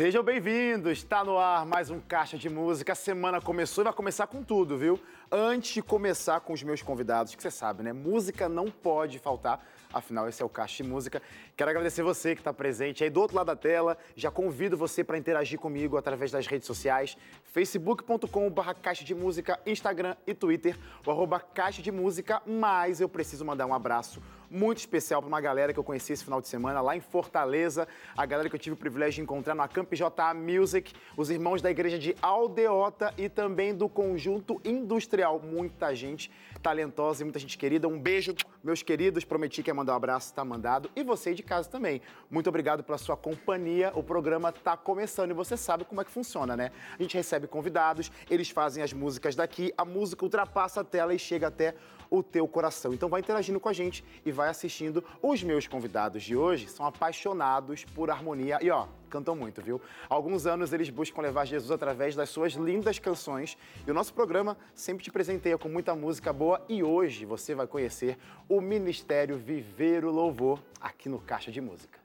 Sejam bem-vindos, está no ar mais um Caixa de Música. A semana começou e vai começar com tudo, viu? Antes de começar com os meus convidados, que você sabe, né? Música não pode faltar, afinal, esse é o Caixa de Música. Quero agradecer você que está presente aí do outro lado da tela. Já convido você para interagir comigo através das redes sociais, facebook.com.br Caixa de Música, Instagram e Twitter, o arroba Caixa de Música, mas eu preciso mandar um abraço muito especial para uma galera que eu conheci esse final de semana lá em Fortaleza, a galera que eu tive o privilégio de encontrar no Acamp JA Music, os irmãos da igreja de Aldeota e também do Conjunto Industrial. Muita gente talentosa e muita gente querida. Um beijo, meus queridos. Prometi que ia mandar um abraço, está mandado. E você de casa também. Muito obrigado pela sua companhia. O programa está começando e você sabe como é que funciona, né? A gente recebe convidados, eles fazem as músicas daqui, a música ultrapassa a tela e chega até o teu coração. Então vai interagindo com a gente e vai assistindo. Os meus convidados de hoje são apaixonados por harmonia e ó, cantam muito, viu? Há alguns anos eles buscam levar Jesus através das suas lindas canções e o nosso programa sempre te presenteia com muita música boa e hoje você vai conhecer o Ministério Viver o Louvor aqui no Caixa de Música.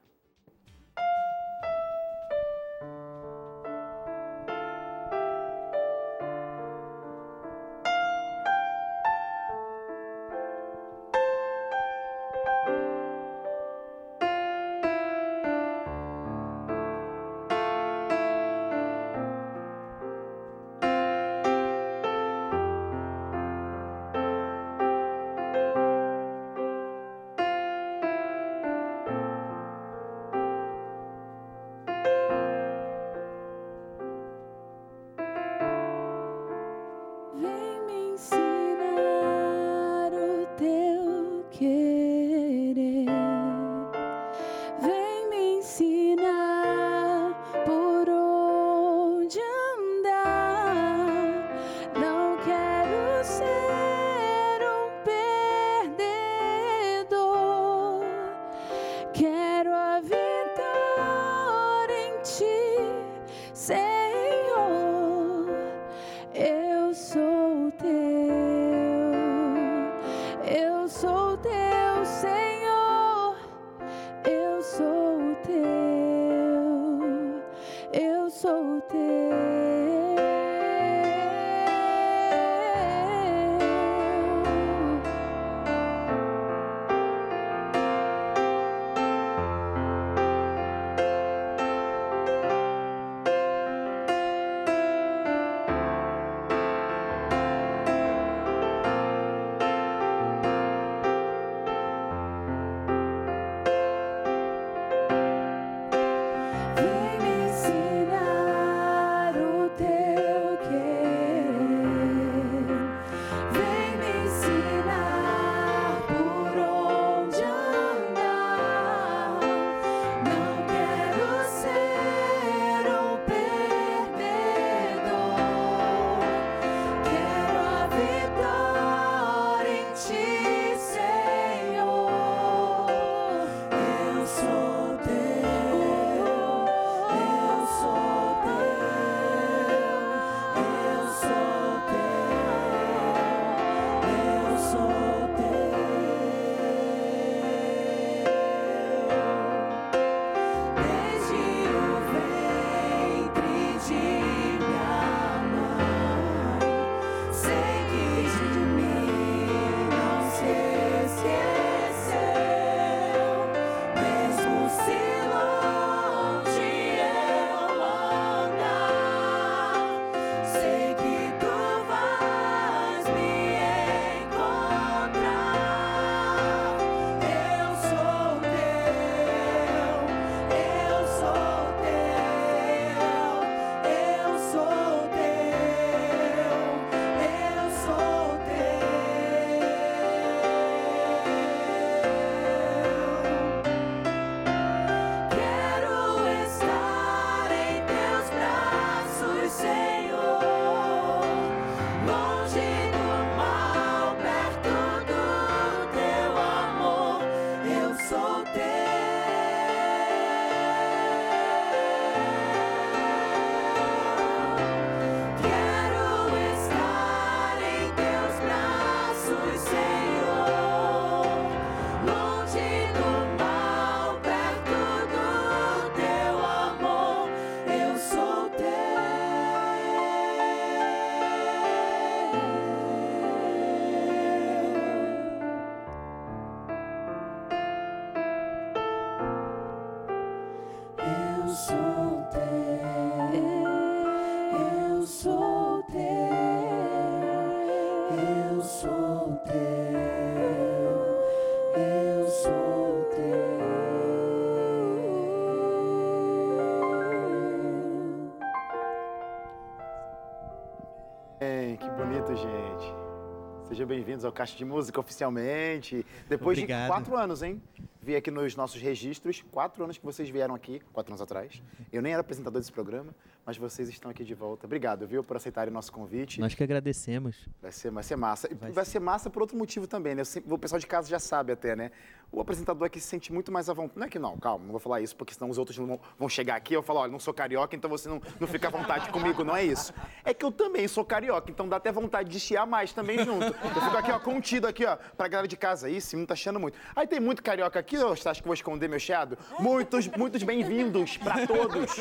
Sejam bem-vindos ao Caixa de Música oficialmente. Depois Obrigado. de quatro anos, hein? Vi aqui nos nossos registros, quatro anos que vocês vieram aqui, quatro anos atrás. Eu nem era apresentador desse programa, mas vocês estão aqui de volta. Obrigado, viu, por aceitarem o nosso convite. Nós que agradecemos. Vai ser, vai ser massa. E Vai vai, ser massa por outro motivo também, né? Eu sempre- o pessoal de casa já sabe até, né? O apresentador aqui se sente muito mais à vontade. Não é que não, calma, não vou falar isso, porque senão os outros não vão, vão chegar aqui e eu falar, olha, não sou carioca, então você não, não fica à vontade comigo, não é isso. É que eu também sou carioca, então dá até vontade de chiar mais também junto. Eu fico aqui, ó, contido aqui, ó, pra galera de casa. Ih, sim, não tá chiando muito. Aí tem muito carioca aqui, você acha que eu vou esconder meu chiado? Muitos, muitos bem-vindos pra todos.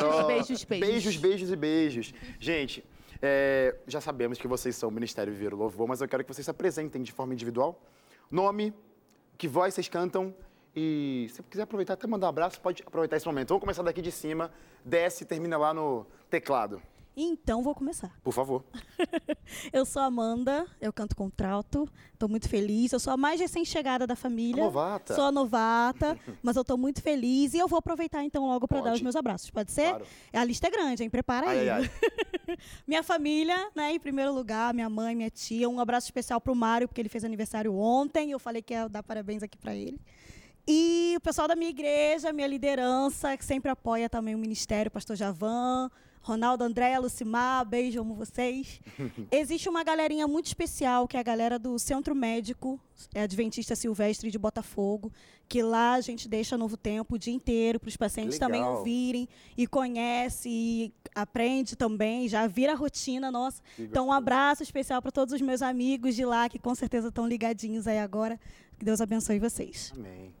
Ó, beijos, beijos. Beijos, beijos e beijos. Gente, é, já sabemos que vocês são o Ministério Viver o Louvor, mas eu quero que vocês se apresentem de forma individual. Nome, que voz vocês cantam e se quiser aproveitar até mandar um abraço, pode aproveitar esse momento. Vamos começar daqui de cima, desce e termina lá no teclado. Então vou começar. Por favor. Eu sou a Amanda, eu canto contralto, estou muito feliz. Eu sou a mais recém-chegada da família. Novata. Sou a novata, mas eu estou muito feliz e eu vou aproveitar então logo para dar os meus abraços. Pode ser? Claro. A lista é grande, hein? Prepara Ai, aí. ai, ai. Minha família, né, em primeiro lugar, minha mãe, minha tia. Um abraço especial pro Mário, porque ele fez aniversário ontem. Eu falei que ia dar parabéns aqui para ele. E o pessoal da minha igreja, minha liderança, que sempre apoia também o ministério, pastor Javan, Ronaldo André, Lucimar, beijo, amo vocês. Existe uma galerinha muito especial, que é a galera do Centro Médico é Adventista Silvestre de Botafogo, que lá a gente deixa Novo Tempo o dia inteiro para os pacientes também Legal. ouvirem e conhece e aprende também, já vira rotina nossa. Então, um abraço especial para todos os meus amigos de lá, que com certeza estão ligadinhos aí agora. Que Deus abençoe vocês. Amém.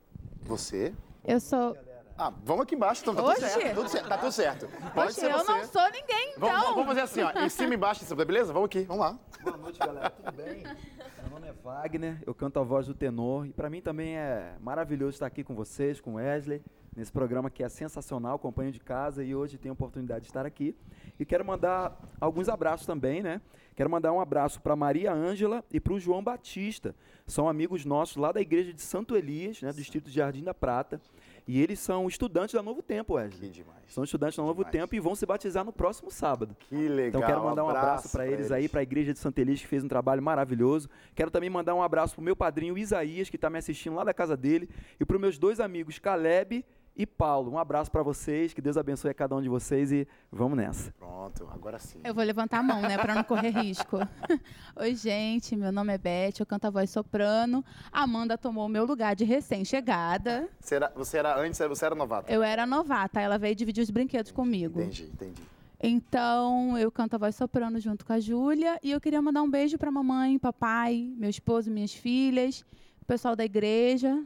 Você? Eu sou. Ah, vamos aqui embaixo, então tá tudo certo. Tudo certo, tá tudo certo. Pode Oxe, ser eu você. não sou ninguém, então. Vamos, vamos fazer assim, ó, em cima e embaixo, em cima, beleza? Vamos aqui, vamos lá. Boa noite, galera. Tudo bem? Meu nome é Wagner, eu canto a voz do tenor e para mim também é maravilhoso estar aqui com vocês, com Wesley, nesse programa que é sensacional, companhio de casa e hoje tenho a oportunidade de estar aqui. E quero mandar alguns abraços também, né? Quero mandar um abraço para Maria Ângela e para o João Batista. São amigos nossos lá da igreja de Santo Elias, né, do Distrito de Jardim da Prata. E eles são estudantes da Novo Tempo, Que Wesley. demais. São estudantes da Novo Demais. Tempo e vão se batizar no próximo sábado. Que legal. Então quero mandar um abraço para eles, aí, para a igreja de Santa Elis, que fez um trabalho maravilhoso. Quero também mandar um abraço pro meu padrinho Isaías, que está me assistindo lá da casa dele, e para meus dois amigos Caleb e Paulo. Um abraço para vocês, que Deus abençoe a cada um de vocês e vamos nessa. Pronto, agora sim. Eu vou levantar a mão, né, pra não correr risco. Oi, gente, meu nome é Beth, eu canto a voz soprano. A Amanda tomou o meu lugar de recém-chegada. Você era, você era antes, você era novata? Eu era novata, ela veio dividir os brinquedos comigo. Entendi, entendi. Então, eu canto a voz soprano junto com a Júlia. E eu queria mandar um beijo pra mamãe, papai, meu esposo, minhas filhas, o pessoal da igreja.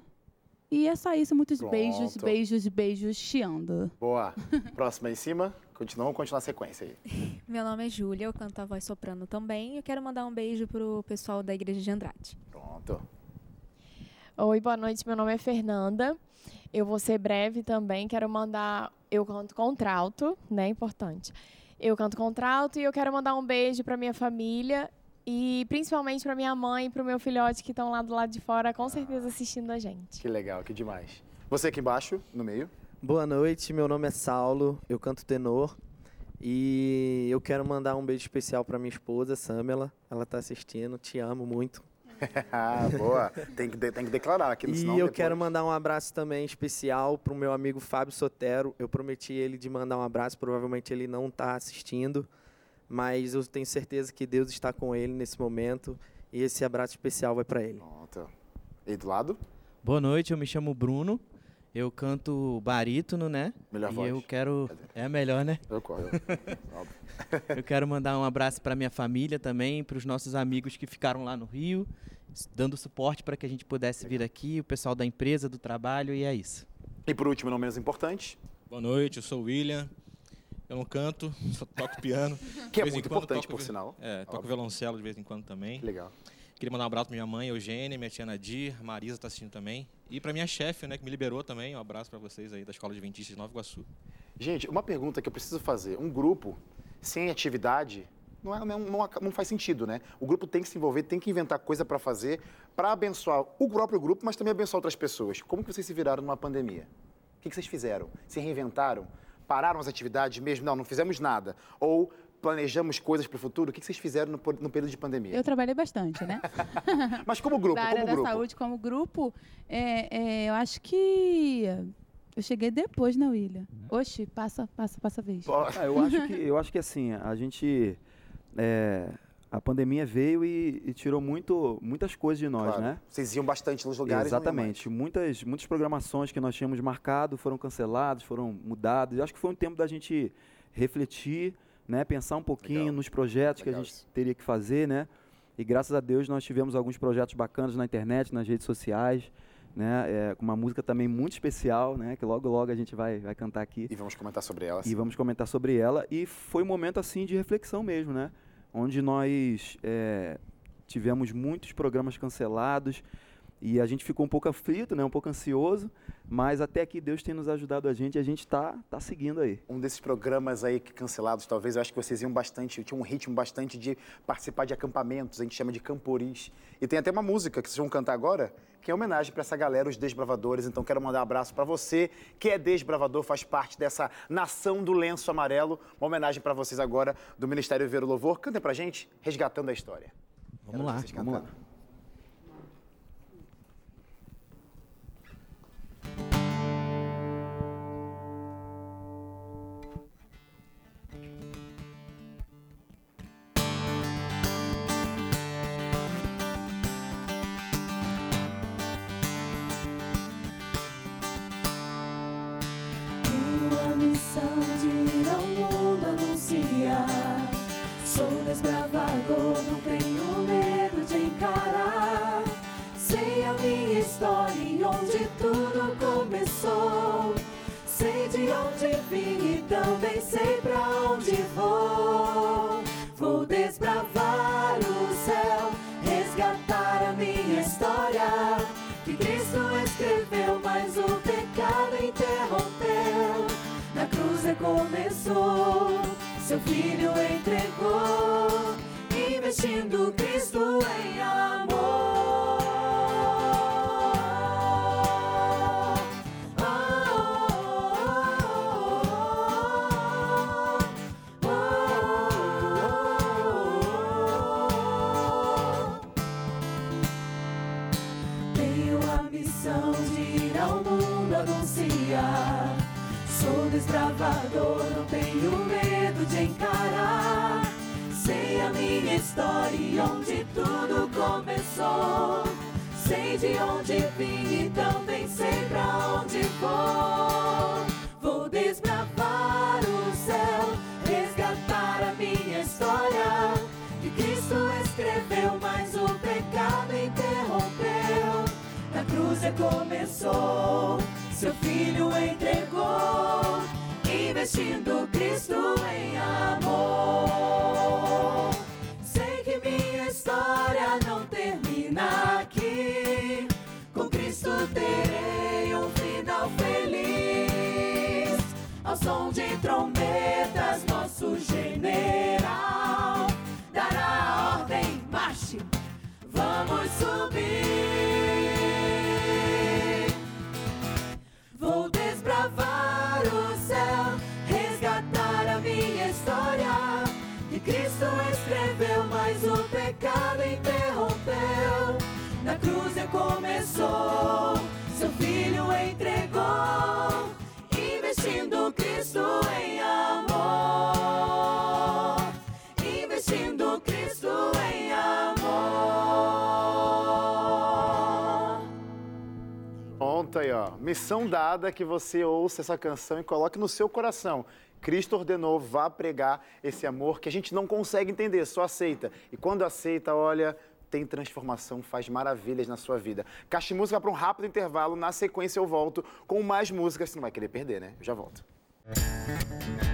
E é só isso, muitos Pronto. beijos, beijos, beijos, chiando. Boa. Próxima em cima. Continua, vamos continuar a sequência aí. Meu nome é Júlia, eu canto a voz soprano também. Eu quero mandar um beijo pro pessoal da Igreja de Andrade. Pronto. Oi, boa noite. Meu nome é Fernanda. Eu vou ser breve também. Quero mandar. Eu canto contralto, né? Importante. Eu canto contralto e eu quero mandar um beijo para minha família e principalmente para minha mãe e para o meu filhote que estão lá do lado de fora, com certeza assistindo a gente. Que legal, que demais. Você aqui embaixo, no meio. Boa noite, meu nome é Saulo, eu canto tenor e eu quero mandar um beijo especial para minha esposa, Samela. Ela está assistindo, te amo muito. Ah, boa. Tem que, de- tem que declarar aqui, E senão eu depois- quero mandar um abraço também especial para o meu amigo Fábio Sotero. Eu prometi ele de mandar um abraço, provavelmente ele não está assistindo, mas eu tenho certeza que Deus está com ele nesse momento e esse abraço especial vai para ele. Pronto. E do lado? Boa noite, eu me chamo Bruno. Eu canto barítono, né? Melhor e voz. eu quero. É melhor, né? Eu, óbvio. Eu quero mandar um abraço para minha família também, para os nossos amigos que ficaram lá no Rio, dando suporte para que a gente pudesse vir aqui, o pessoal da empresa, do trabalho, e é isso. E por último, não menos importante, Boa noite, eu sou o William. Eu não canto, só toco piano. que é muito quando importante, por vi- sinal. É, toco Óbvio. violoncelo de vez em quando também. Que legal. Queria mandar um abraço pra minha mãe, Eugênia, minha tia Nadir, Marisa tá assistindo também. E pra minha chefe, né, que me liberou também. Um abraço pra vocês aí da Escola de Adventista de Nova Iguaçu. Gente, uma pergunta que eu preciso fazer. Um grupo sem atividade não, é- não, não, não faz sentido, né? O grupo tem que se envolver, tem que inventar coisa para fazer, para abençoar o próprio grupo, mas também abençoar outras pessoas. Como que vocês se viraram numa pandemia? O que, que vocês fizeram? Se reinventaram? Pararam as atividades mesmo? Não, não fizemos nada. Ou planejamos coisas para o futuro. O que vocês fizeram no, no período de pandemia? Eu trabalhei bastante, né? Mas como grupo, da área como da grupo. saúde, como grupo, é, é, eu acho que eu cheguei depois, né, William? Oxi, passa, passa, passa a vez. Ah, eu acho que eu acho que assim a gente é, a pandemia veio e, e tirou muito muitas coisas de nós, Claro. né? Vocês iam bastante nos lugares. mais. Exatamente. Muitas, muitas programações que nós tínhamos marcado foram canceladas, foram mudadas. Eu acho que foi um tempo da gente refletir, né, pensar um pouquinho Legal. nos projetos Legal que a gente teria que fazer, né? E graças a Deus nós tivemos alguns projetos bacanas na internet, nas redes sociais, né? É, com uma música também muito especial, né? Que logo logo a gente vai, vai cantar aqui E vamos comentar sobre ela. e vamos comentar sobre ela. E foi um momento assim de reflexão mesmo, né? Onde nós é, tivemos muitos programas cancelados e a gente ficou um pouco aflito, né? Um pouco ansioso, mas até aqui Deus tem nos ajudado a gente e a gente está tá seguindo aí. Um desses programas aí que cancelados, talvez, eu acho que vocês iam bastante, tinha um ritmo bastante de participar de acampamentos, a gente chama de camporis. E tem até uma música que vocês vão cantar agora, que é homenagem para essa galera, os desbravadores. Então quero mandar um abraço para você, que é desbravador, faz parte dessa nação do lenço amarelo. Uma homenagem para vocês agora do Ministério Ver o Louvor. Cantem pra gente, resgatando a história. Vamos Quero lá. Vamos lá. Onde vim e também sei pra onde vou. Vou desbravar o céu, resgatar a minha história. Que Cristo escreveu, mas o pecado interrompeu. Na cruz recomeçou, seu filho entregou, investindo Cristo em amor. Sou desbravador, não tenho medo de encarar. Sei a minha história onde tudo começou. Sei de onde vim e também sei pra onde vou. Vou desbravar o céu, resgatar a minha história. Que Cristo escreveu, mas o pecado interrompeu. Na cruz recomeçou, seu filho entregou, investindo Cristo em amor. Sei que minha história não termina aqui. Com Cristo terei um final feliz. Ao som de trombetas, nosso general dará a ordem, marche. Vamos subir. Cristo escreveu, mas o pecado interrompeu. Na cruz recomeçou, seu filho entregou, investindo Cristo em amor. Investindo Cristo em amor. Aí, ó. Missão dada que você ouça essa canção e coloque no seu coração. Cristo ordenou, vá pregar esse amor que a gente não consegue entender, só aceita. E quando aceita, olha, tem transformação, faz maravilhas na sua vida. Caixa música para um rápido intervalo. Na sequência eu volto com mais músicas. Você não vai querer perder, né? Eu já volto. As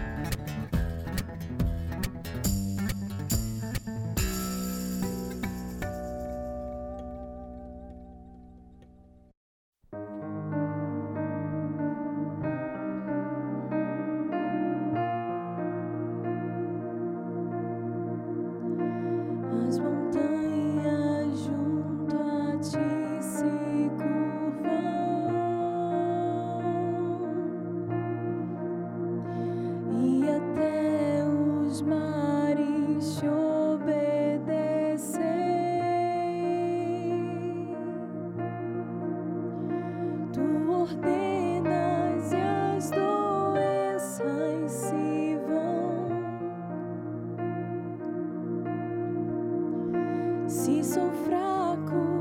Se sou fraco,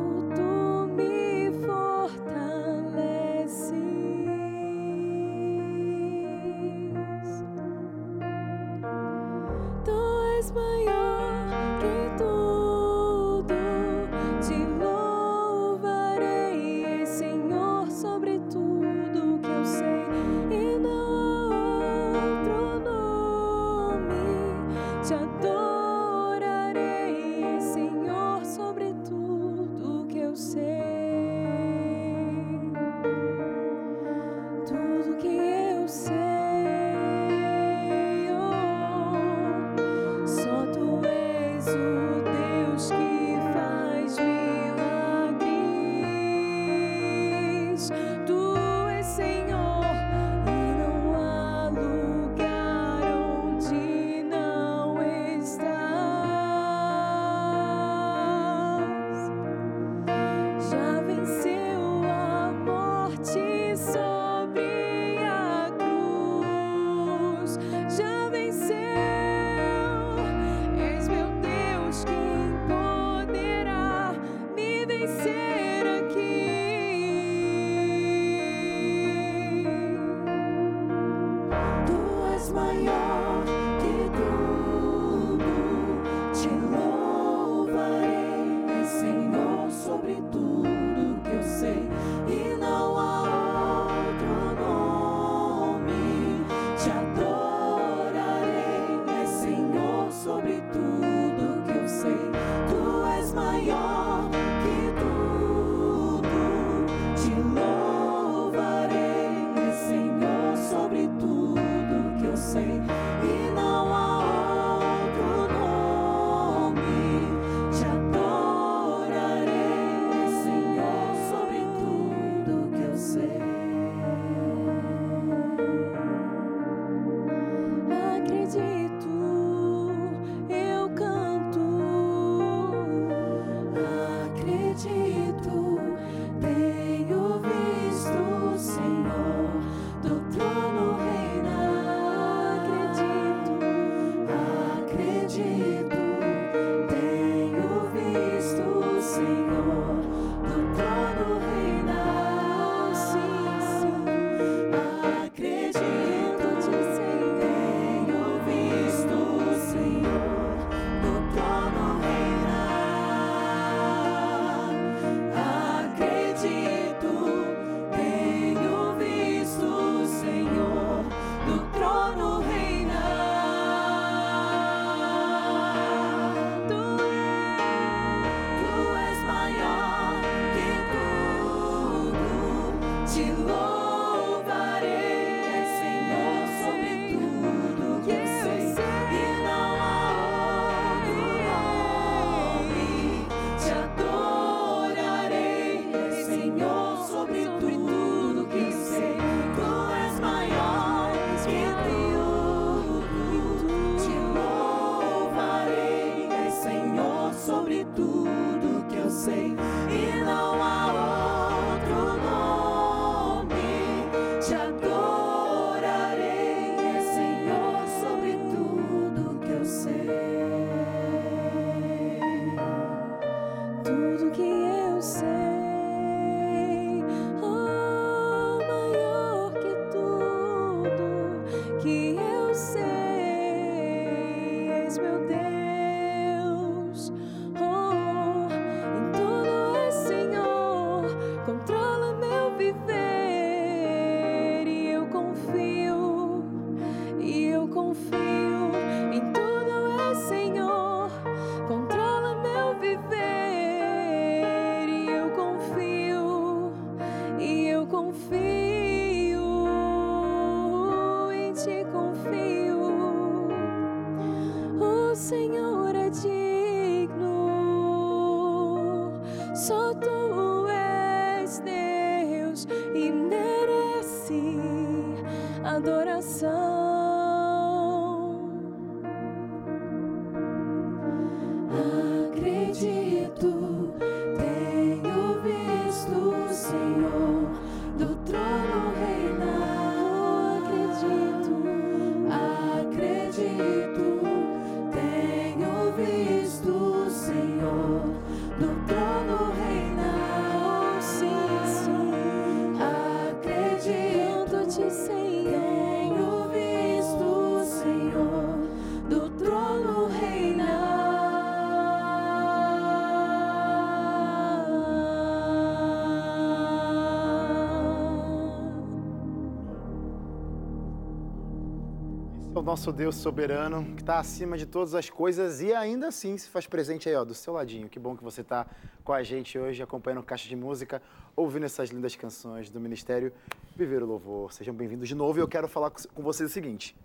nosso Deus soberano, que está acima de todas as coisas e ainda assim se faz presente aí, ó, do seu ladinho. Que bom que você está com a gente hoje, acompanhando Caixa de Música, ouvindo essas lindas canções do Ministério Viver o Louvor. Sejam bem-vindos de novo e eu quero falar com vocês o seguinte.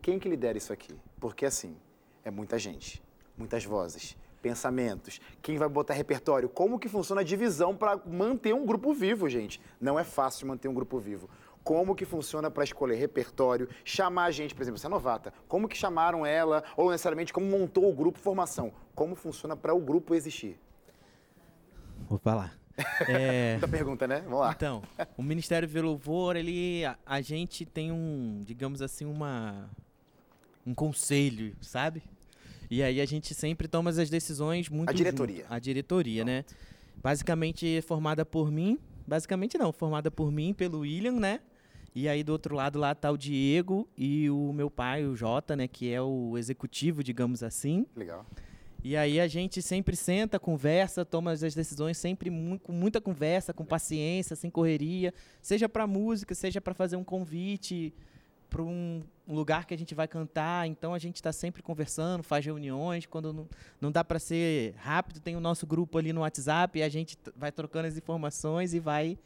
Quem que lidera isso aqui? Porque assim, é muita gente, muitas vozes, pensamentos. Quem vai botar repertório? Como que funciona a divisão para manter um grupo vivo, gente? Não é fácil manter um grupo vivo. Como que funciona para escolher repertório, chamar a gente, por exemplo, você é novata. Como que chamaram ela ou necessariamente como montou o grupo, formação? Como funciona para o grupo existir? Vou falar. É, Muita pergunta, né? Vamos lá. Então, o Ministério Louvor, ele, a, a gente tem um, digamos assim, uma, um conselho, sabe? E aí a gente sempre toma as decisões muito A diretoria. junto. A diretoria, né? Basicamente formada por mim, basicamente não, formada por mim, pelo William, né? E aí do outro lado lá tá o Diego e o meu pai, o Jota, né, que é o executivo, digamos assim. Legal. E aí a gente sempre senta, conversa, toma as decisões sempre com muita conversa, com paciência, sem correria, seja para música, seja para fazer um convite para um lugar que a gente vai cantar. Então a gente está sempre conversando, faz reuniões. Quando não, não dá para ser rápido, tem o nosso grupo ali no WhatsApp e a gente vai trocando as informações e vai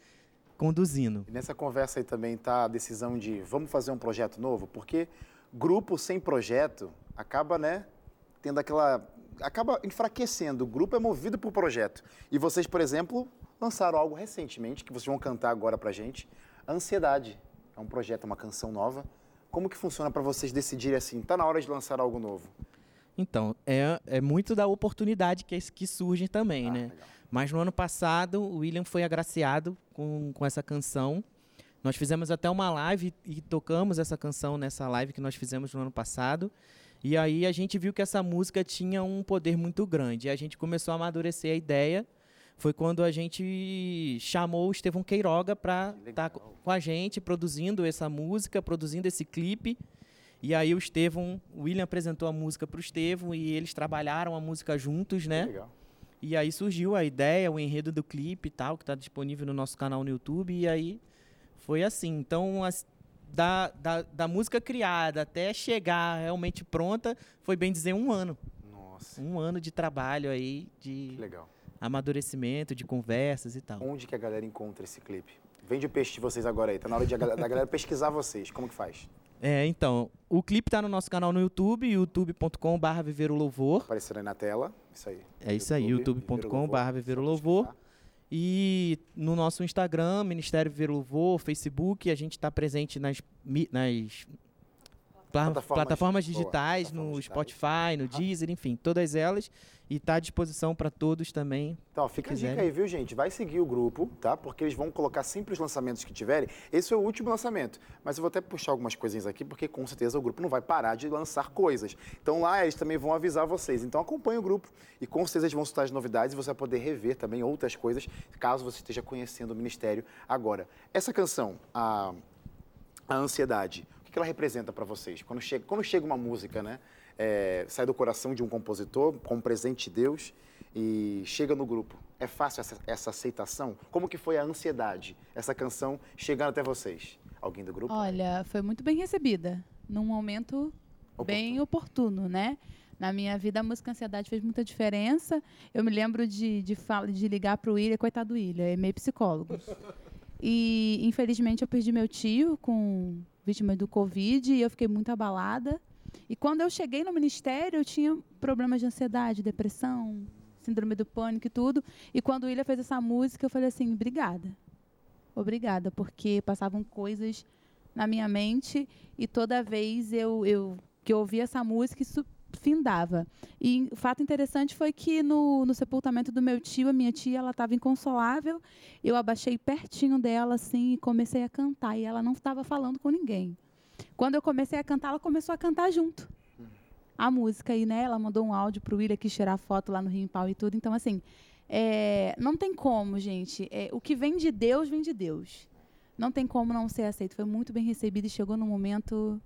conduzindo. E nessa conversa aí também está a decisão de vamos fazer um projeto novo? Porque grupo sem projeto acaba, né, tendo aquela... acaba enfraquecendo. O grupo é movido por projeto. E vocês, por exemplo, lançaram algo recentemente, que vocês vão cantar agora pra gente. Ansiedade. É um projeto, uma canção nova. Como que funciona para vocês decidirem assim, tá na hora de lançar algo novo? Então, é, é muito da oportunidade que, que surge também, Ah, né? legal. Mas no ano passado, o William foi agraciado com, com essa canção. Nós fizemos até uma live e tocamos essa canção nessa live que nós fizemos no ano passado. E aí a gente viu que essa música tinha um poder muito grande. E a gente começou a amadurecer a ideia. Foi quando a gente chamou o Estevão Queiroga para Que estar legal. com a gente, produzindo essa música, produzindo esse clipe. E aí o Estevão, o William apresentou a música para o Estevão e eles trabalharam a música juntos, né? Legal. E aí surgiu a ideia, o enredo do clipe e tal, que está disponível no nosso canal no YouTube. E aí foi assim. Então, as- da, da, da música criada até chegar realmente pronta, foi bem dizer um ano. Nossa, Um ano de trabalho aí, que de legal. amadurecimento, de conversas e tal. Onde que a galera encontra esse clipe? Vende o peixe de vocês agora aí. Tá na hora de da galera pesquisar vocês. Como que faz? É, então, o clipe tá no nosso canal no YouTube, youtube.com.br Viver o Louvor. Aparecendo aí na tela. Isso aí. É isso aí, YouTube, youtube.com.br Viver o Louvor. E no nosso Instagram, Ministério Viver o Louvor, Facebook, a gente está presente nas, nas Plataformas- plataformas digitais, plataformas no digitais. Spotify, no Deezer, enfim, todas elas. E está à disposição para todos também. Então, fica a dica aí, viu, gente? Vai seguir o grupo, tá? Porque eles vão colocar sempre os lançamentos que tiverem. Esse é o último lançamento. Mas eu vou até puxar algumas coisinhas aqui, porque com certeza o grupo não vai parar de lançar coisas. Então lá eles também vão avisar vocês. Então acompanhe o grupo e com certeza eles vão soltar as novidades e você vai poder rever também outras coisas, caso você esteja conhecendo o Ministério agora. Essa canção, a, a ansiedade, que ela representa para vocês? Quando chega, quando chega uma música, né? é, sai do coração de um compositor, com um presente de Deus, e chega no grupo. É fácil essa, essa aceitação? Como que foi a ansiedade, essa canção chegando até vocês? Alguém do grupo? Olha, foi muito bem recebida. Num momento bem oportuno, né? Na minha vida, a música Ansiedade fez muita diferença. Eu me lembro de, de, fala, de ligar para o William, coitado do William, é meio psicólogo. E, infelizmente, eu perdi meu tio com vítima do Covid e eu fiquei muito abalada. E quando eu cheguei no ministério, eu tinha problemas de ansiedade, depressão, síndrome do pânico e tudo. E quando o William fez essa música, eu falei assim: obrigada. Obrigada, porque passavam coisas na minha mente e toda vez eu, eu que eu ouvia essa música, isso findava. E o fato interessante foi que no, no sepultamento do meu tio, a minha tia, ela estava inconsolável. Eu abaixei pertinho dela assim e comecei a cantar. E ela não estava falando com ninguém. Quando eu comecei a cantar, ela começou a cantar junto. A música aí, né? Ela mandou um áudio pro William aqui tirar foto lá no Rio Pau e tudo. Então, assim, é, não tem como, gente. É, o que vem de Deus, vem de Deus. Não tem como não ser aceito. Foi muito bem recebido e chegou num momento,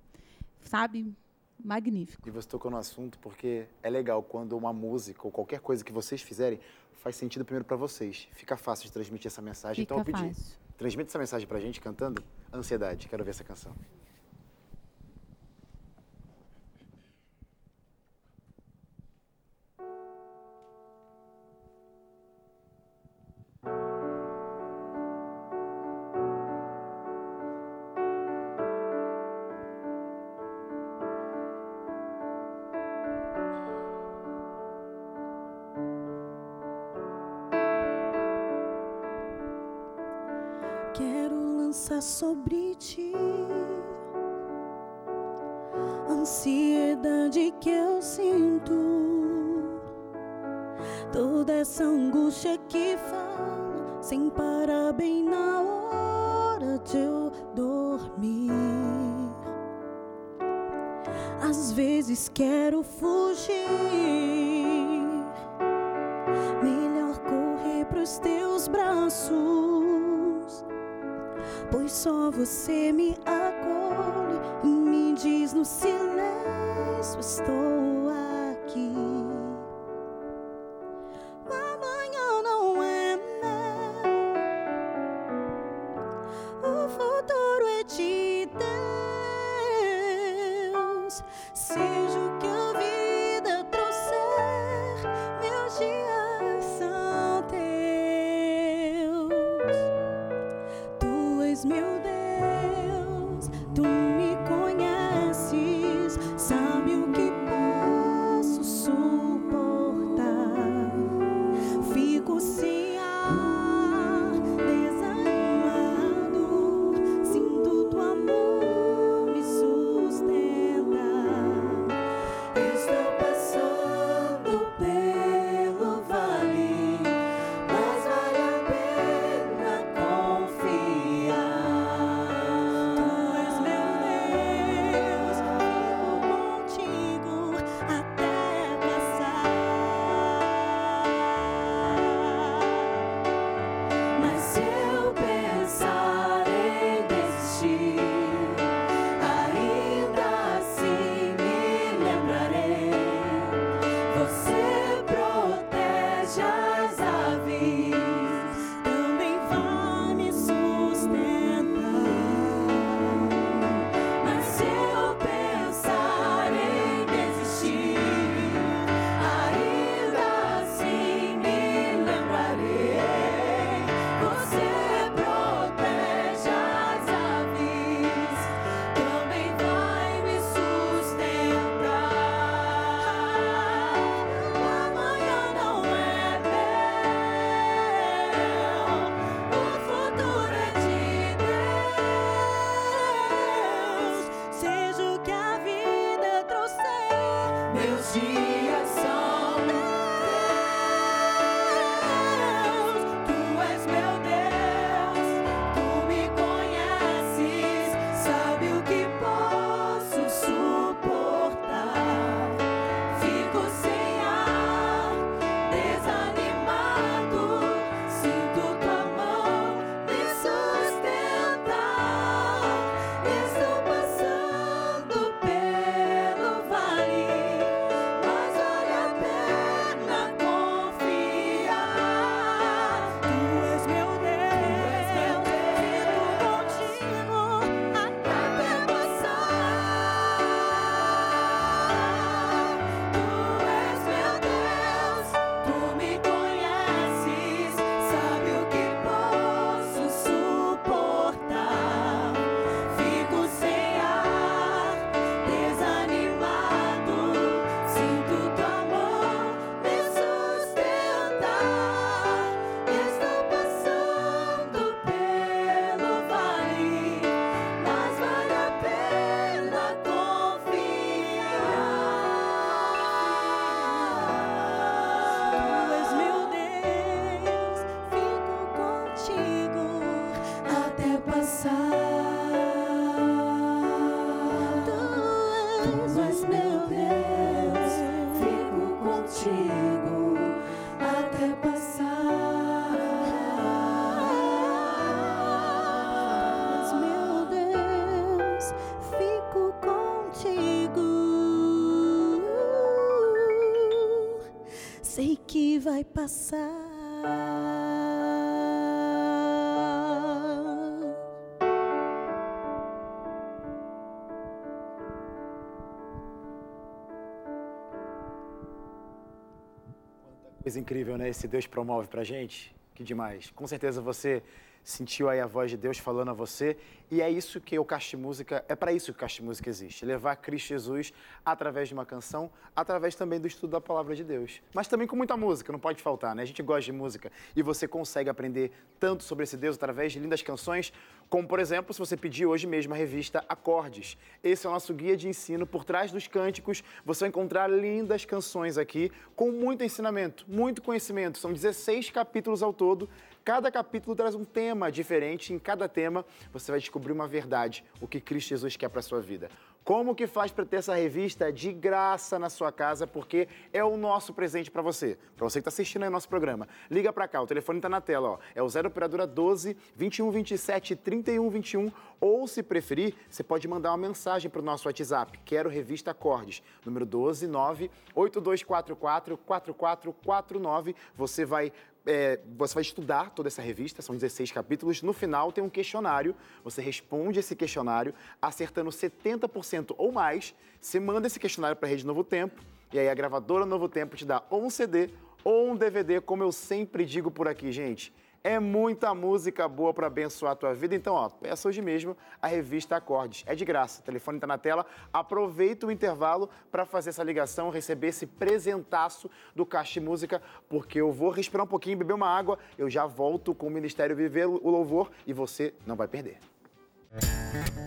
sabe, magnífico. E você tocou no assunto porque é legal quando uma música ou qualquer coisa que vocês fizerem faz sentido primeiro para vocês. Fica fácil de transmitir essa mensagem. Fica então eu pedi. fácil. Transmite essa mensagem pra gente cantando Ansiedade. Quero ver essa canção. Pros teus braços pois só você me acolhe e me diz no silêncio estou passar. Coisa incrível, né? Esse Deus promove pra gente. Que demais. Com certeza você sentiu aí a voz de Deus falando a você. E é isso que o de Música, é para isso que o de Música existe. Levar Cristo Jesus através de uma canção, através também do estudo da palavra de Deus. Mas também com muita música, não pode faltar, né? A gente gosta de música e você consegue aprender tanto sobre esse Deus através de lindas canções, como por exemplo, se você pedir hoje mesmo a revista Acordes. Esse é o nosso guia de ensino por trás dos cânticos. Você vai encontrar lindas canções aqui com muito ensinamento, muito conhecimento. São 16 capítulos ao todo. Cada capítulo traz um tema diferente. Em cada tema, você vai descobrir uma verdade, o que Cristo Jesus quer para sua vida. Como que faz para ter essa revista de graça na sua casa? Porque é o nosso presente para você. Para você que está assistindo aí o nosso programa. Liga para cá, o telefone está na tela, ó. É o 0 operadora 12 21 27 31 21 ou se preferir, você pode mandar uma mensagem para o nosso WhatsApp. Quero revista Acordes, número 12 9 8244 4449. Você vai é, você vai estudar toda essa revista, são 16 capítulos. No final tem um questionário, você responde esse questionário, acertando 70% ou mais. Você manda esse questionário para a Rede Novo Tempo, e aí a gravadora Novo Tempo te dá ou um CD ou um DVD, como eu sempre digo por aqui, gente. É muita música boa para abençoar a tua vida. Então, ó, peça hoje mesmo a revista Acordes. É de graça. O telefone está na tela. Aproveita o intervalo para fazer essa ligação, receber esse presentaço do Caixa Música, porque eu vou respirar um pouquinho, beber uma água. Eu já volto com o Ministério Viver o Louvor e você não vai perder. Como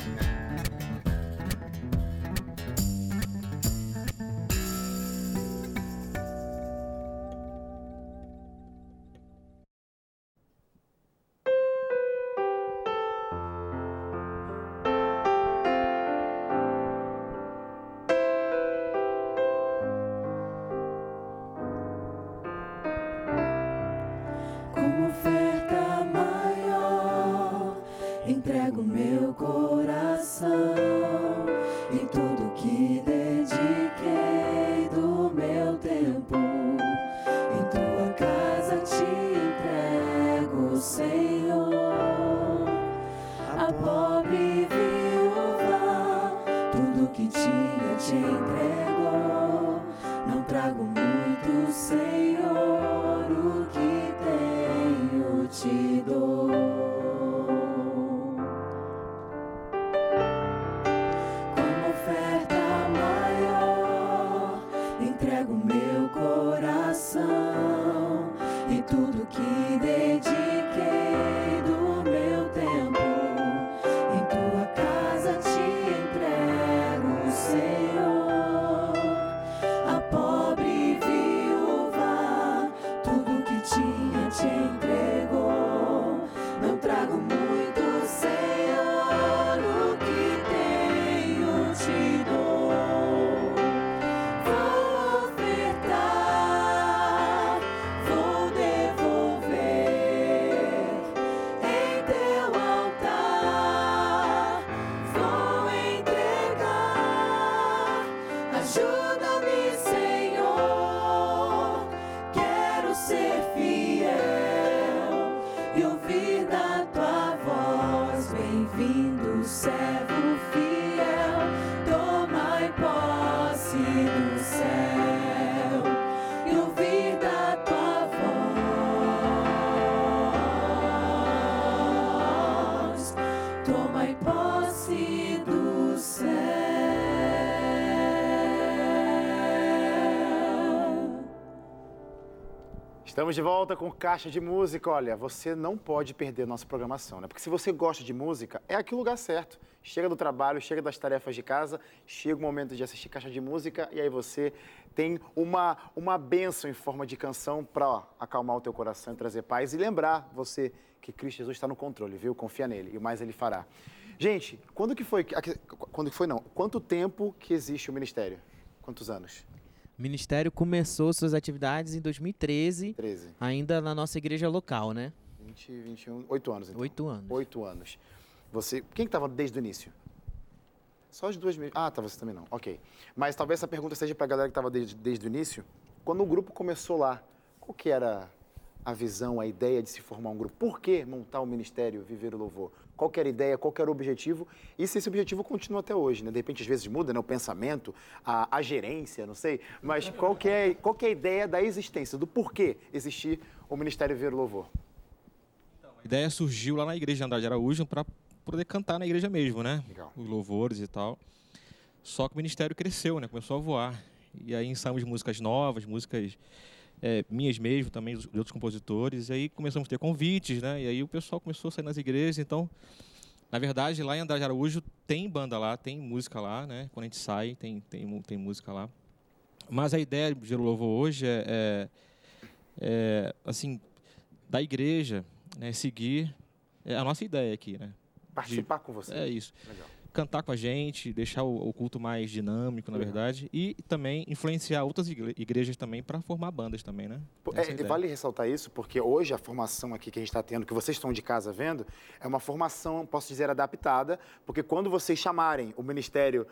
posse do céu. Estamos de volta com Caixa de Música. Olha, você não pode perder nossa programação, né? Porque se você gosta de música, é aqui o lugar certo. Chega do trabalho, chega das tarefas de casa, chega o momento de assistir Caixa de Música e aí você tem uma, uma benção em forma de canção para acalmar o teu coração e trazer paz e lembrar você que Cristo Jesus está no controle, viu? Confia nele e o mais ele fará. Gente, quando que foi? Quando que foi não? Quanto tempo que existe o ministério? Quantos anos? O ministério começou suas atividades em 2013, 13. ainda na nossa igreja local, né? 20, 21, 8 anos então. Oito anos. 8 anos. Você, quem estava desde o início? Só as duas. Ah, tá, você também não. Ok. Mas talvez essa pergunta seja para a galera que estava desde, desde o início. Quando o grupo começou lá, qual que era a visão, a ideia de se formar um grupo? Por que montar o ministério Viver o Louvor? Qual que era a ideia, qual que era o objetivo? E se esse objetivo continua até hoje, né? De repente, às vezes muda, né? O pensamento, a, a gerência, não sei. Mas qual que, é, qual que é a ideia da existência, do porquê existir o Ministério Viver o Louvor? A ideia surgiu lá na igreja de Andrade Araújo para poder cantar na igreja mesmo, né? Legal. Os louvores e tal. Só que o ministério cresceu, né? Começou a voar. E aí ensaiamos músicas novas, músicas é, minhas mesmo, também de outros compositores. E aí começamos a ter convites, né? E aí o pessoal começou a sair nas igrejas. Então, na verdade, lá em Andrade Araújo tem banda lá, tem música lá, né? Quando a gente sai, tem, tem, tem música lá. Mas a ideia de Louvor hoje é, é, é, assim, da igreja, né? Seguir é a nossa ideia aqui, né? Participar com você. É isso. Legal. Cantar com a gente, deixar o, o culto mais dinâmico, na Legal. verdade, e também influenciar outras igre- igrejas também para formar bandas também, né? É a É, vale ressaltar isso, porque hoje a formação aqui que a gente está tendo, que vocês estão de casa vendo, é uma formação, posso dizer, adaptada, porque quando vocês chamarem o ministério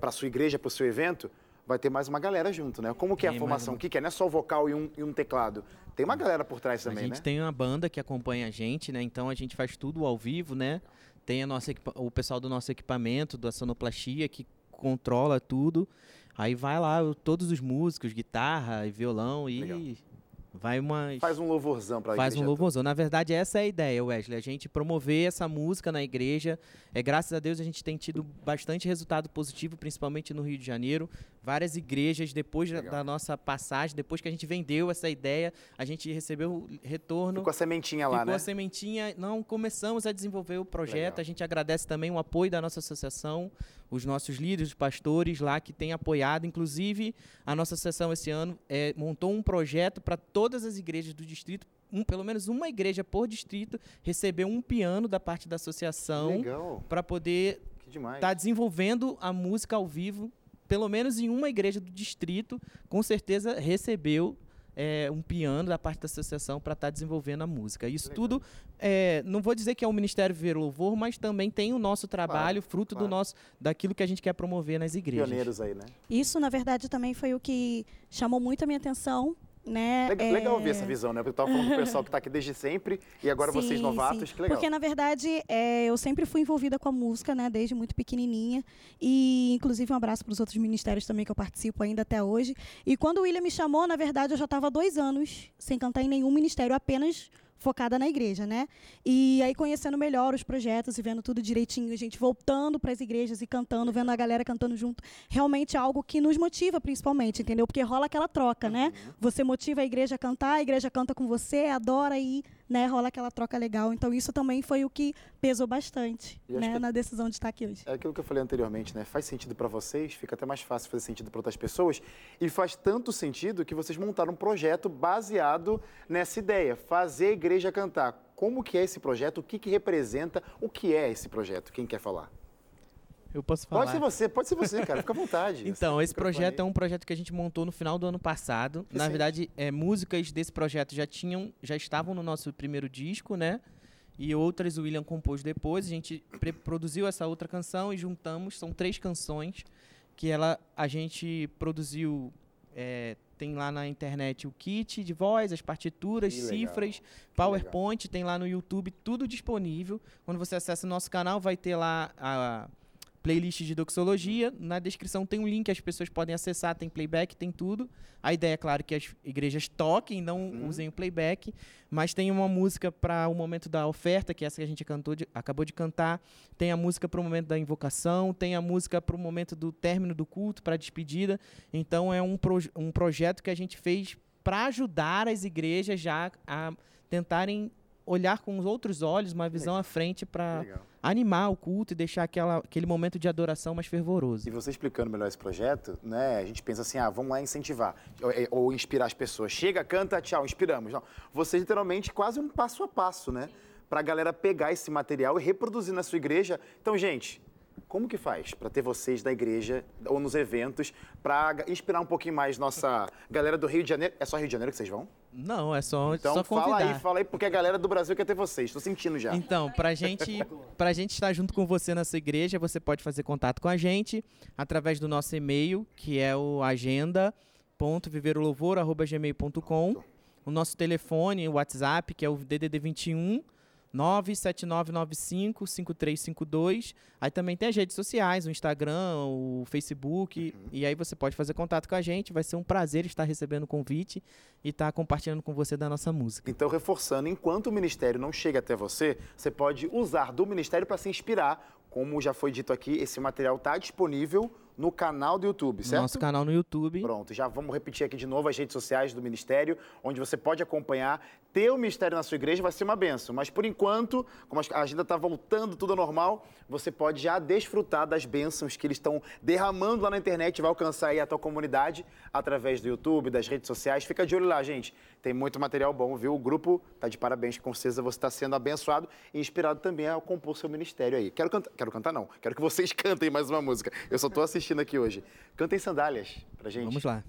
para sua igreja, para o seu evento, vai ter mais uma galera junto, né? Como que é a Tem formação? O que, que é? Não é só o vocal e um, e um teclado. Tem uma galera por trás A também, gente né? tem uma banda que acompanha a gente, né? Então a gente faz tudo ao vivo, né? Tem a nossa, o pessoal do nosso equipamento, da sonoplastia, que controla tudo. Aí vai lá todos os músicos, guitarra e violão e Legal. vai uma Faz um louvorzão para a faz um igreja. louvorzão. Na verdade, essa é a ideia, Wesley. A gente promover essa música na igreja. É, graças a Deus a gente tem tido bastante resultado positivo, principalmente no Rio de Janeiro. Várias igrejas, depois da, Legal. da nossa passagem, depois que a gente vendeu essa ideia, a gente recebeu retorno. Ficou a sementinha lá, Ficou né? a sementinha. Não começamos a desenvolver o projeto. Legal. A gente agradece também o apoio da nossa associação, os nossos líderes, os pastores lá que têm apoiado. Inclusive, a nossa associação esse ano eh, montou um projeto para todas as igrejas do distrito. Um, pelo menos uma igreja por distrito recebeu um piano da parte da associação Legal. para poder estar desenvolvendo a música ao vivo. Pelo menos em uma igreja do distrito, com certeza recebeu é, um piano da parte da associação para estar desenvolvendo a música. Isso Legal. tudo, é, não vou dizer que é o Ministério Viver Louvor, mas também tem o nosso trabalho, fruto claro. do nosso, daquilo que a gente quer promover nas igrejas. Pioneiros aí, né? Isso, na verdade, também foi o que chamou muito a minha atenção, né? Legal, legal É, ouvir essa visão, né? Eu tava falando do pessoal que está aqui desde sempre e agora vocês Sim, novatos. sim. Que legal. Porque, na verdade, é, eu sempre fui envolvida com a música, né? Desde muito pequenininha. E, inclusive, um abraço para os outros ministérios também que eu participo ainda até hoje. E quando o William me chamou, na verdade, eu já estava dois anos sem cantar em nenhum ministério, apenas focada na igreja, né? E aí conhecendo melhor os projetos e vendo tudo direitinho, a gente voltando para as igrejas e cantando, vendo a galera cantando junto, realmente é algo que nos motiva principalmente, entendeu? Porque rola aquela troca, né? Uhum. Você motiva a igreja a cantar, a igreja canta com você, adora e, né, rola aquela troca legal. Então isso também foi o que pesou bastante, né, que- na decisão de estar aqui hoje. É aquilo que eu falei anteriormente, né? Faz sentido para vocês, fica até mais fácil fazer sentido para outras pessoas. E faz tanto sentido que vocês montaram um projeto baseado nessa ideia, fazer a igreja cantar. Como que é esse projeto? O que, que representa? O que é esse projeto? Quem quer falar? Eu posso falar. Pode ser você, pode ser você, cara. Fica à vontade. Então, esse projeto é um projeto que a gente montou no final do ano passado. Na verdade, é, músicas desse projeto já tinham, já estavam no nosso primeiro disco, né? E outras o William compôs depois. A gente produziu essa outra canção e juntamos. São três canções que ela, a gente produziu. é, tem lá na internet o kit de voz, as partituras, Que legal, cifras, PowerPoint, tem lá no YouTube, tudo disponível. Quando você acessa o nosso canal, vai ter lá a playlist de doxologia. Na descrição tem um link, as pessoas podem acessar, tem playback, tem tudo. A ideia é, claro, que as igrejas toquem, não Uhum. usem o playback, mas tem uma música para o momento da oferta, que é essa que a gente cantou de- acabou de cantar. Tem a música para o momento da invocação, tem a música para o momento do término do culto, para a despedida. Então é um, um projeto que a gente fez para ajudar as igrejas já a tentarem olhar com os outros olhos, uma visão à frente para Legal. Animar o culto e deixar aquela, aquele momento de adoração mais fervoroso. E você explicando melhor esse projeto, né? A gente pensa assim, ah, vamos lá incentivar ou, é, ou inspirar as pessoas. Chega, canta, tchau, inspiramos. Não, você literalmente quase um passo a passo, né? Pra galera pegar esse material e reproduzir na sua igreja. Então, gente, como que faz para ter vocês da igreja ou nos eventos para inspirar um pouquinho mais nossa galera do Rio de Janeiro? É só Rio de Janeiro que vocês vão? Não, é só, Então só fala aí, fala aí, porque a galera do Brasil quer ter vocês. Tô sentindo já. Então, pra gente, pra gente estar junto com você na sua igreja, você pode fazer contato com a gente através do nosso e-mail, que é o agenda.viverolovor@gmail.com. O nosso telefone, o WhatsApp, que é o DDD 21 979955352. Aí também tem as redes sociais, o Instagram, o Facebook, e aí você pode fazer contato com a gente. Vai ser um prazer estar recebendo o convite e estar compartilhando com você da nossa música. Então, reforçando, enquanto o ministério não chega até você, você pode usar do ministério para se inspirar. Como já foi dito aqui, esse material está disponível no canal do YouTube, certo? Nosso canal no YouTube. Pronto, já vamos repetir aqui de novo as redes sociais do Ministério, onde você pode acompanhar. Ter o Ministério na sua igreja vai ser uma benção, mas por enquanto, como a agenda está voltando tudo ao normal, você pode já desfrutar das bênçãos que eles estão derramando lá na internet, vai alcançar aí a tua comunidade através do YouTube, das redes sociais. Fica de olho lá, gente. Tem muito material bom, viu? O grupo tá de parabéns, com certeza você está sendo abençoado e inspirado também a compor seu ministério aí. Quero cantar, quero cantar não, quero que vocês cantem mais uma música. Eu só tô assistindo aqui hoje. Cantem sandálias pra gente. Vamos lá.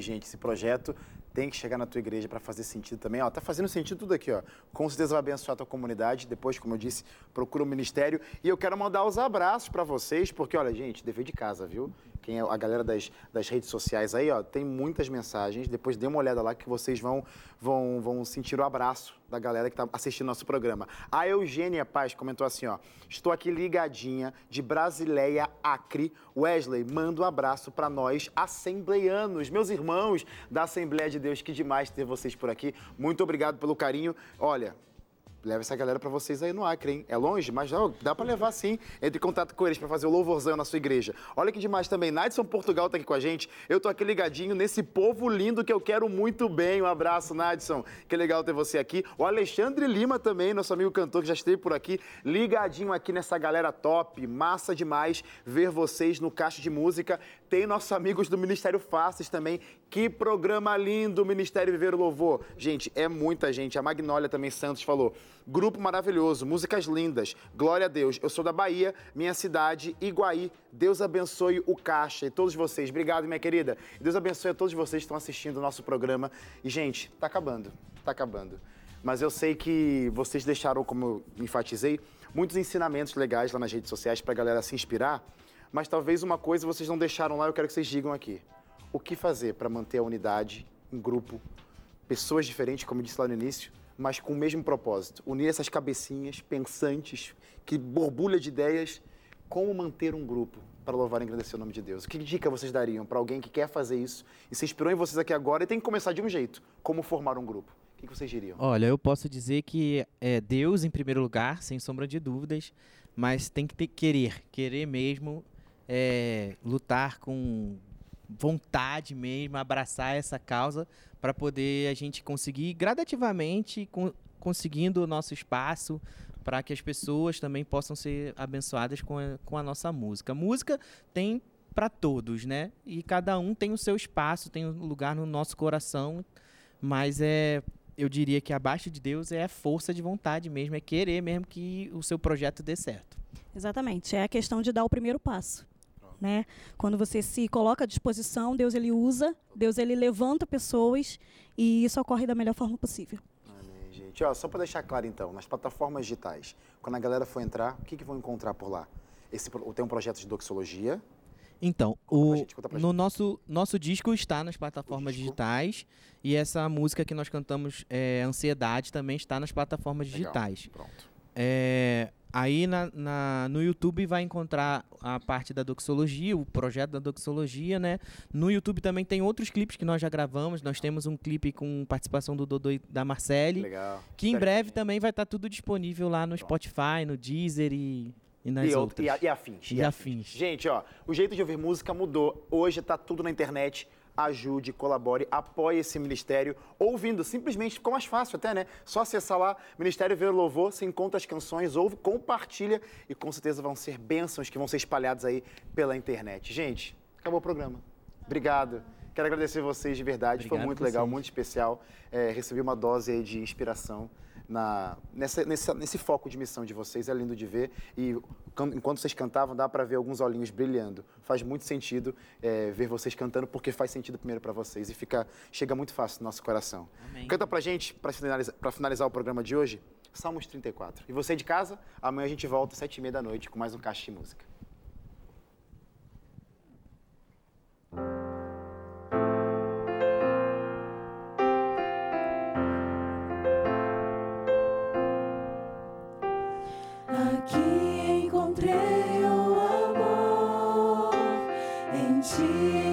Gente, esse projeto tem que chegar na tua igreja para fazer sentido também. Ó, tá fazendo sentido tudo aqui, ó. Com certeza vai abençoar a tua comunidade. Depois, como eu disse, procura o ministério. E eu quero mandar os abraços para vocês, porque, olha, gente, dever de casa, viu? Quem é a galera das, das redes sociais aí, ó, tem muitas mensagens. Depois dê uma olhada lá que vocês vão, vão, vão sentir o abraço da galera que está assistindo nosso programa. A Eugênia Paz comentou assim, ó. Estou aqui ligadinha de Brasileia Acre. Wesley, manda um abraço para nós, assembleianos, meus irmãos da Assembleia de Deus. Que demais ter vocês por aqui. Muito obrigado pelo carinho. Olha, Leva essa galera pra vocês aí no Acre, hein? É longe, mas ó, dá pra levar sim. Entre em contato com eles pra fazer o louvorzão na sua igreja. Olha que demais também. Nadson Portugal tá aqui com a gente. Eu tô aqui ligadinho nesse povo lindo que eu quero muito bem. Um abraço, Nadson. Que legal ter você aqui. O Alexandre Lima também, nosso amigo cantor que já esteve por aqui, ligadinho aqui nessa galera top. Massa demais ver vocês no Caixa de Música. Tem nossos amigos do Ministério Faces também. Que programa lindo, Ministério Viver o Louvor. Gente, é muita gente. A Magnólia também Santos falou. Grupo maravilhoso, músicas lindas. Glória a Deus. Eu sou da Bahia, minha cidade, Iguaí. Deus abençoe o Caixa e todos vocês. Obrigado, minha querida. Deus abençoe a todos vocês que estão assistindo o nosso programa. E, gente, tá acabando. Tá acabando. mas eu sei que vocês deixaram, como eu enfatizei, muitos ensinamentos legais lá nas redes sociais para a galera se inspirar, mas talvez uma coisa vocês não deixaram lá, eu quero que vocês digam aqui. O que fazer para manter a unidade em grupo, pessoas diferentes, como eu disse lá no início, mas com o mesmo propósito, unir essas cabecinhas pensantes, que borbulha de ideias, como manter um grupo para louvar e engrandecer o nome de Deus? Que dica vocês dariam para alguém que quer fazer isso e se inspirou em vocês aqui agora e tem que começar de um jeito? Como formar um grupo? O que vocês diriam? Olha, eu posso dizer que é Deus em primeiro lugar, sem sombra de dúvidas, mas tem que ter, querer, querer mesmo é, lutar com vontade mesmo, abraçar essa causa para poder a gente conseguir gradativamente conseguindo o nosso espaço para que as pessoas também possam ser abençoadas com a, com a nossa música. Música tem para todos, né? E cada um tem o seu espaço, tem um lugar no nosso coração, mas é eu diria que abaixo de Deus é a força de vontade mesmo, é querer mesmo que o seu projeto dê certo. Exatamente, é a questão de dar o primeiro passo. Né? Quando você se coloca à disposição, Deus ele usa, Deus ele levanta pessoas e isso ocorre da melhor forma possível. Amém, gente. Ó, só para deixar claro então, nas plataformas digitais, quando a galera for entrar, o que, que vão encontrar por lá? Esse, tem um projeto de doxologia, então, o, gente, no nosso, nosso disco está nas plataformas digitais e essa música que nós cantamos, é, Ansiedade, também está nas plataformas Legal. digitais. Pronto. É, aí na, na, no YouTube vai encontrar a parte da doxologia, o projeto da doxologia, né? No YouTube também tem outros clipes que nós já gravamos. Nós temos um clipe com participação do Dodô e da Marcele. Legal. Que em breve também vai estar tudo disponível lá no. Spotify, no Deezer e e nas e, outras. E, e, afins. E, e afins. afins. Gente, ó, o jeito de ouvir música mudou. Hoje tá tudo na internet. Ajude, colabore, apoie esse ministério ouvindo. Simplesmente ficou mais fácil até, né? Só acessar lá, Ministério Ver Louvor, você encontra as canções, ouve, compartilha e com certeza vão ser bênçãos que vão ser espalhadas aí pela internet. Gente, acabou o programa. Obrigado. Quero agradecer vocês de verdade. Foi muito legal, muito especial. É, recebi uma dose aí de inspiração na, nessa, nessa, nesse foco de missão de vocês. É lindo de ver. E enquanto vocês cantavam, dá para ver alguns olhinhos brilhando. Faz muito sentido é, ver vocês cantando, porque faz sentido primeiro para vocês. E fica, chega muito fácil no nosso coração. Amém. Canta pra gente, para finalizar, finalizar o programa de hoje, Salmos 34. E você de casa, amanhã a gente volta às sete e meia da noite com mais um Caixa de Música. Aqui encontrei o amor em ti.